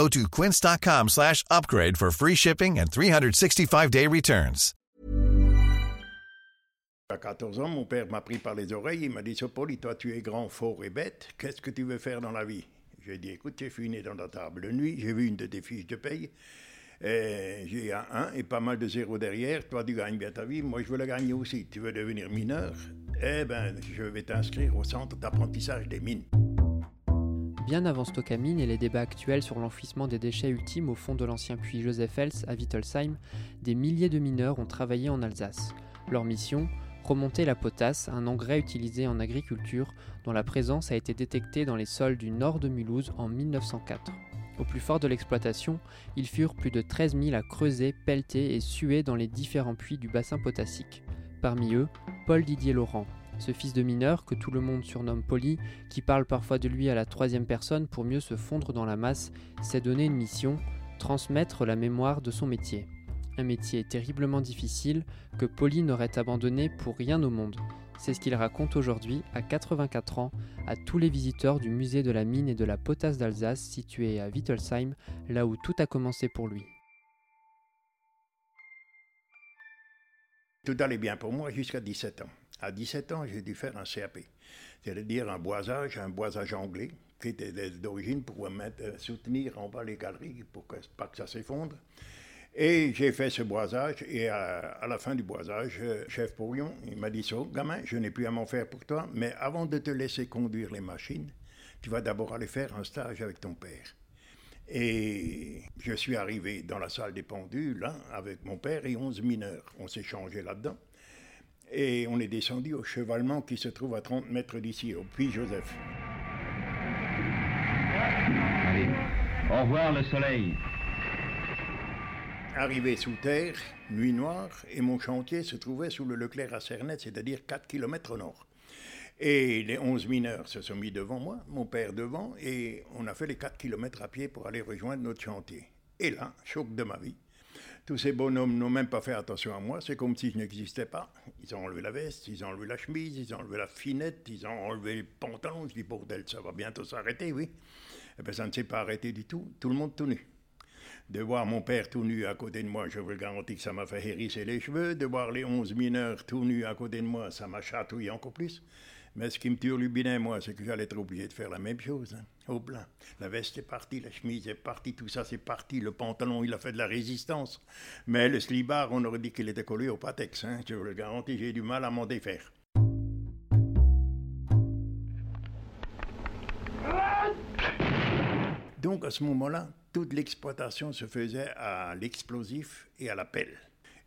Go to quince.com slash upgrade for free shipping and 365-day returns. À 14 ans, mon père m'a pris par les oreilles, il m'a dit, Sopoli, toi tu es grand, fort et bête, qu'est-ce que tu veux faire dans la vie? J'ai dit, écoute, j'ai fouiné dans la table de nuit, j'ai vu une de tes fiches de paye, et j'ai un 1 et pas mal de zéros derrière, toi tu gagnes bien ta vie, moi je veux la gagner aussi, tu veux devenir mineur? Eh ben, je vais t'inscrire au centre d'apprentissage des mines. Bien avant Stockamine et les débats actuels sur l'enfouissement des déchets ultimes au fond de l'ancien puits JosephEls à Wittelsheim, des milliers de mineurs ont travaillé en Alsace. Leur mission Remonter la potasse, un engrais utilisé en agriculture dont la présence a été détectée dans les sols du nord de Mulhouse en 1904. Au plus fort de l'exploitation, ils furent plus de 13 000 à creuser, pelleter et suer dans les différents puits du bassin potassique. Parmi eux, Paul Didier Laurent, ce fils de mineur que tout le monde surnomme Poli, qui parle parfois de lui à la troisième personne pour mieux se fondre dans la masse, s'est donné une mission, transmettre la mémoire de son métier un métier terriblement difficile que Pauline n'aurait abandonné pour rien au monde. C'est ce qu'il raconte aujourd'hui, à 84 ans, à tous les visiteurs du musée de la mine et de la potasse d'Alsace situé à Wittelsheim, là où tout a commencé pour lui. Tout allait bien pour moi jusqu'à 17 ans. À 17 ans, j'ai dû faire un CAP, c'est-à-dire un boisage, un boisage anglais, qui était d'origine pour soutenir en bas les galeries pour que, pas que ça s'effondre. Et j'ai fait ce boisage, et à, la fin du boisage, euh, chef Pourrion, il m'a dit ça, gamin, je n'ai plus à m'en faire pour toi, mais avant de te laisser conduire les machines, tu vas d'abord aller faire un stage avec ton père. Et je suis arrivé dans la salle des pendules, là, avec mon père et 11 mineurs. On s'est changé là-dedans. Et on est descendu au chevalement qui se trouve à 30 mètres d'ici, au Puy Joseph. Allez, au revoir le soleil. Arrivé sous terre, nuit noire, et mon chantier se trouvait sous le Leclerc à Cernet, c'est-à-dire 4 km au nord. Et les 11 mineurs se sont mis devant moi, mon père devant, et on a fait les 4 km à pied pour aller rejoindre notre chantier. Et là, choc de ma vie. Tous ces bonhommes n'ont même pas fait attention à moi, c'est comme si je n'existais pas. Ils ont enlevé la veste, ils ont enlevé la chemise, ils ont enlevé la finette, ils ont enlevé le pantalon. Je dis, bordel, ça va bientôt s'arrêter, oui. Eh bien, ça ne s'est pas arrêté du tout, tout le monde tout nu. De voir mon père tout nu à côté de moi, je vous le garantis que ça m'a fait hérisser les cheveux. De voir les onze mineurs tout nus à côté de moi, ça m'a chatouillé encore plus. Mais ce qui me turbinait, moi, c'est que j'allais être obligé de faire la même chose. Hein, au plein. La veste est partie, la chemise est partie, tout ça c'est parti. Le pantalon, il a fait de la résistance. Mais le slibard, on aurait dit qu'il était collé au patex. Hein, je vous le garantis, j'ai du mal à m'en défaire. Donc à ce moment-là, toute l'exploitation se faisait à l'explosif et à la pelle.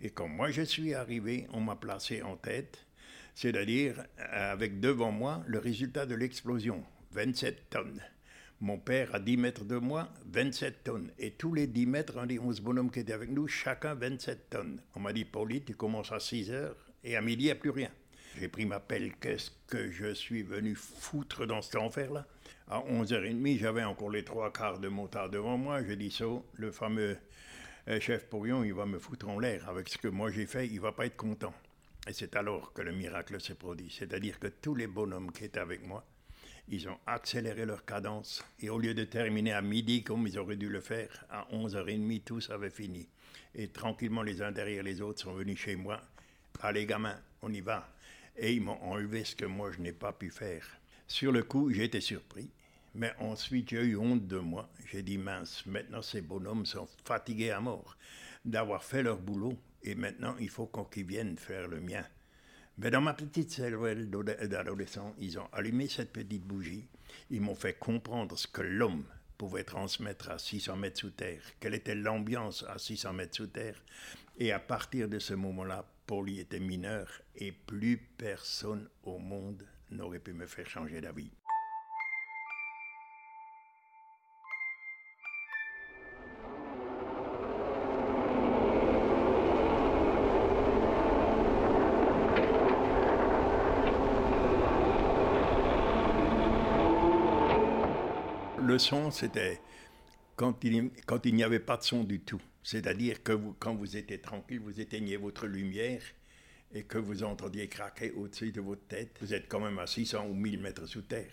Et quand moi je suis arrivé, on m'a placé en tête, c'est-à-dire avec devant moi le résultat de l'explosion, 27 tonnes. Mon père, à 10 mètres de moi, 27 tonnes. Et tous les 10 mètres, on dit 11 bonhommes qui étaient avec nous, chacun 27 tonnes. On m'a dit, Paulie, tu commences à 6 heures et à midi, il n'y a plus rien. J'ai pris ma pelle, qu'est-ce que je suis venu foutre dans cet enfer-là? À 11h30, j'avais encore les trois quarts de motard devant moi. Je dis ça, le fameux euh, chef Pourrion, il va me foutre en l'air. Avec ce que moi j'ai fait, il va pas être content. Et c'est alors que le miracle s'est produit. C'est-à-dire que tous les bonhommes qui étaient avec moi, ils ont accéléré leur cadence. Et au lieu de terminer à midi comme ils auraient dû le faire, à 11h30, tous avaient fini. Et tranquillement, les uns derrière les autres sont venus chez moi. Allez, gamins, on y va. Et ils m'ont enlevé ce que moi je n'ai pas pu faire. Sur le coup, j'ai été surpris. Mais ensuite, j'ai eu honte de moi. J'ai dit, mince, maintenant ces bonhommes sont fatigués à mort d'avoir fait leur boulot et maintenant il faut qu'on qu'ils viennent faire le mien. Mais dans ma petite cervelle d'adolescent, ils ont allumé cette petite bougie. Ils m'ont fait comprendre ce que l'homme pouvait transmettre à 600 mètres sous terre, quelle était l'ambiance à 600 mètres sous terre. Et à partir de ce moment-là, Paul était mineur et plus personne au monde n'aurait pu me faire changer d'avis. Le son, c'était quand il n'y avait pas de son du tout. C'est-à-dire que quand vous étiez tranquille, vous éteignez votre lumière et que vous entendiez craquer au-dessus de votre tête. Vous êtes quand même à 600 ou 1000 mètres sous terre.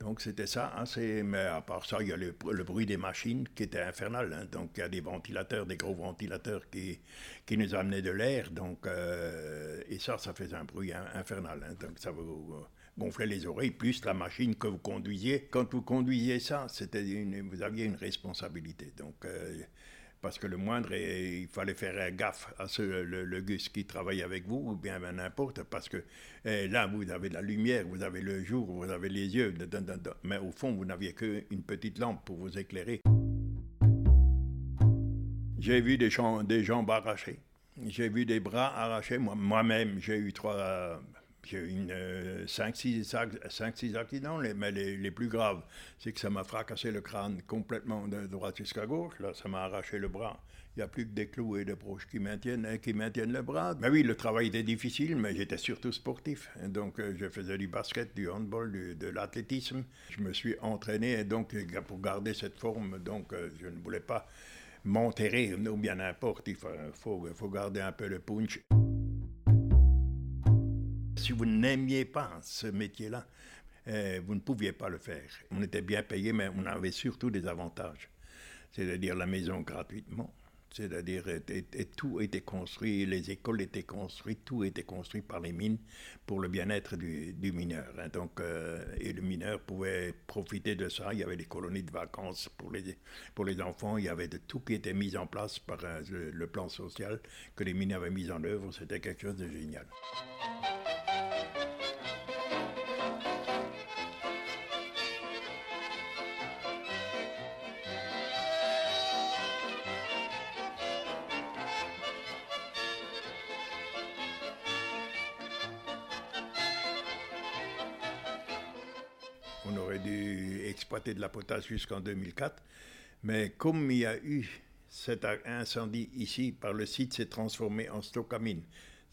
Donc c'était ça, hein, mais à part ça, il y a le, bruit des machines qui était infernal. Hein. donc il y a des ventilateurs, des gros ventilateurs qui, qui nous amenaient de l'air. Euh, et ça, ça faisait un bruit infernal. Hein. donc ça vous gonflait les oreilles, plus la machine que vous conduisiez. Quand vous conduisiez ça, c'était vous aviez une responsabilité. Donc euh, parce que le moindre, il fallait faire gaffe à ce, le, gus qui travaille avec vous, ou bien n'importe, parce que eh, là, vous avez la lumière, vous avez le jour, vous avez les yeux, mais au fond, vous n'aviez qu'une petite lampe pour vous éclairer. J'ai vu des, des jambes arrachées, j'ai vu des bras arrachés, moi-même, j'ai eu trois j'ai eu 5-6 accidents, mais les, plus graves, c'est que ça m'a fracassé le crâne complètement de droite jusqu'à gauche. Là, ça m'a arraché le bras. Il n'y a plus que des clous et des broches qui maintiennent, hein, qui maintiennent le bras. Mais oui, le travail était difficile, mais j'étais surtout sportif. Donc, euh, je faisais du basket, du handball, de l'athlétisme. Je me suis entraîné, et donc, pour garder cette forme, donc, euh, je ne voulais pas m'enterrer, ou bien n'importe. Il faut, garder un peu le punch vous n'aimiez pas ce métier-là, euh, vous ne pouviez pas le faire. On était bien payé, mais on avait surtout des avantages. C'est-à-dire la maison gratuitement. C'est-à-dire, tout était construit, les écoles étaient construites, tout était construit par les mines pour le bien-être du, mineur. Hein. Donc, euh, et le mineur pouvait profiter de ça. Il y avait des colonies de vacances pour les, pour les enfants. Il y avait tout qui était mis en place par euh, le plan social que les mines avaient mis en œuvre. C'était quelque chose de génial. On aurait dû exploiter de la potasse jusqu'en 2004. Mais comme il y a eu cet incendie ici, par le site s'est transformé en stockamine.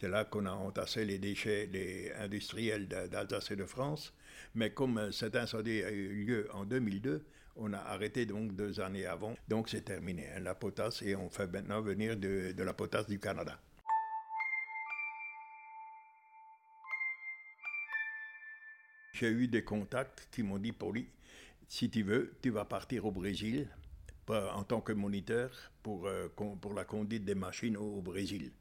C'est là qu'on a entassé les déchets industriels d'Alsace et de France. Mais comme euh, cet incendie a eu lieu en 2002, on a arrêté donc deux années avant. Donc c'est terminé, hein, la potasse, et on fait maintenant venir de la potasse du Canada. J'ai eu des contacts qui m'ont dit, Pauli, si tu veux, tu vas partir au Brésil en tant que moniteur pour, euh, la conduite des machines au, Brésil.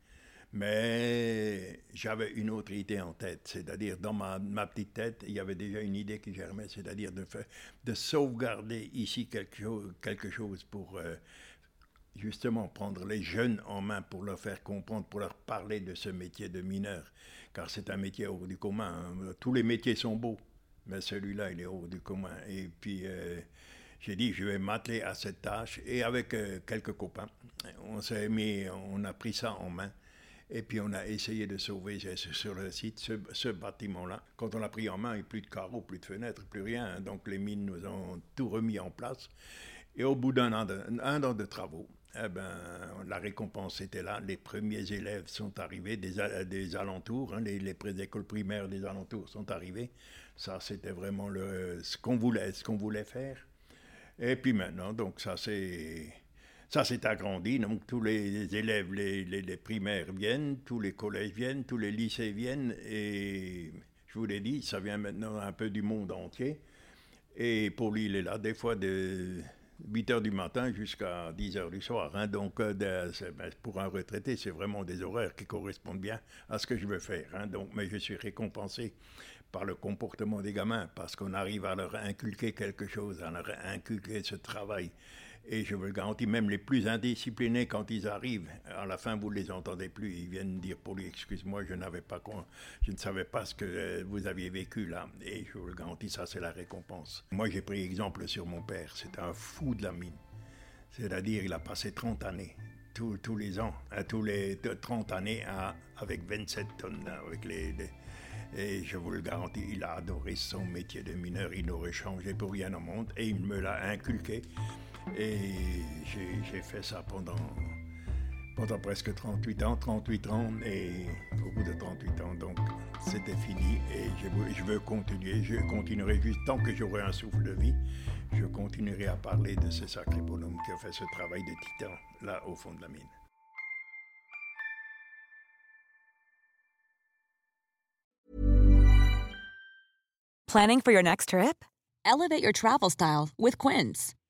Mais j'avais une autre idée en tête, c'est-à-dire dans ma, petite tête, il y avait déjà une idée qui germait, c'est-à-dire de, de sauvegarder ici quelque chose, quelque chose pour euh, justement prendre les jeunes en main pour leur faire comprendre, pour leur parler de ce métier de mineur, car c'est un métier hors du commun. Hein. Tous les métiers sont beaux, mais celui-là, il est hors du commun. Et puis, euh, j'ai dit, je vais m'atteler à cette tâche. Et avec euh, quelques copains, on s'est mis, on a pris ça en main. Et puis on a essayé de sauver sur le site ce, bâtiment-là. Quand on l'a pris en main, il n'y a plus de carreaux, plus de fenêtres, plus rien. Donc les mines nous ont tout remis en place. Et au bout d'un an, an de travaux, eh ben, la récompense était là. Les premiers élèves sont arrivés des, des alentours, hein, les, les écoles primaires des alentours sont arrivés. Ça, c'était vraiment le, ce qu'on voulait, ce qu'on voulait faire. Et puis maintenant, donc ça c'est ça s'est agrandi. Donc tous les élèves, les, les, primaires viennent, tous les collèges viennent, tous les lycées viennent. Et je vous l'ai dit, ça vient maintenant un peu du monde entier. Et pour il est là des fois de 8 heures du matin jusqu'à 10 heures du soir. Hein. Donc, euh, ben, pour un retraité, c'est vraiment des horaires qui correspondent bien à ce que je veux faire. Hein. Donc, mais je suis récompensé par le comportement des gamins, parce qu'on arrive à leur inculquer quelque chose, à leur inculquer ce travail. Et je vous le garantis, même les plus indisciplinés, quand ils arrivent, à la fin, vous ne les entendez plus. Ils viennent dire pour lui, excuse-moi, je je ne savais pas ce que euh, vous aviez vécu là. Et je vous le garantis, ça, c'est la récompense. Moi, j'ai pris exemple sur mon père. C'est un fou de la mine. C'est-à-dire, il a passé 30 années, tous, les ans, tous les 30 années, avec 27 tonnes, avec les et je vous le garantis, il a adoré son métier de mineur. Il n'aurait changé pour rien au monde. Et il me l'a inculqué. Et j'ai fait ça pendant, pendant presque 38 ans, 38 ans, et au bout de 38 ans, donc c'était fini et je, je, veux continuer, je continuerai juste tant que j'aurai un souffle de vie, je continuerai à parler de ce sacré bonhomme qui a fait ce travail de titan là au fond de la mine. Planning for your next trip? Elevate your travel style with Quince.